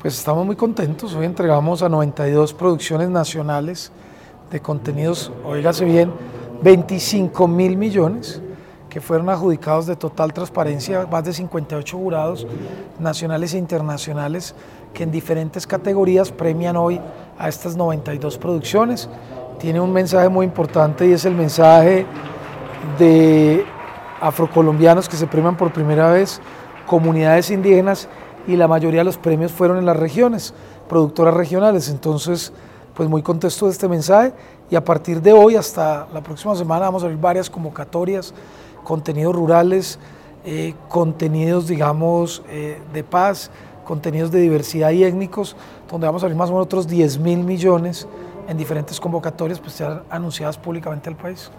Pues estamos muy contentos. Hoy entregamos a 92 producciones nacionales de contenidos, oígase bien, 25 mil millones que fueron adjudicados de total transparencia, más de 58 jurados nacionales e internacionales que en diferentes categorías premian hoy a estas 92 producciones. Tiene un mensaje muy importante y es el mensaje de afrocolombianos que se premian por primera vez, comunidades indígenas y la mayoría de los premios fueron en las regiones, productoras regionales. Entonces, pues muy contento de este mensaje y a partir de hoy hasta la próxima semana vamos a ver varias convocatorias, contenidos rurales, eh, contenidos, digamos, eh, de paz, contenidos de diversidad y étnicos, donde vamos a ver más o menos otros 10 mil millones en diferentes convocatorias pues, anunciadas públicamente al país.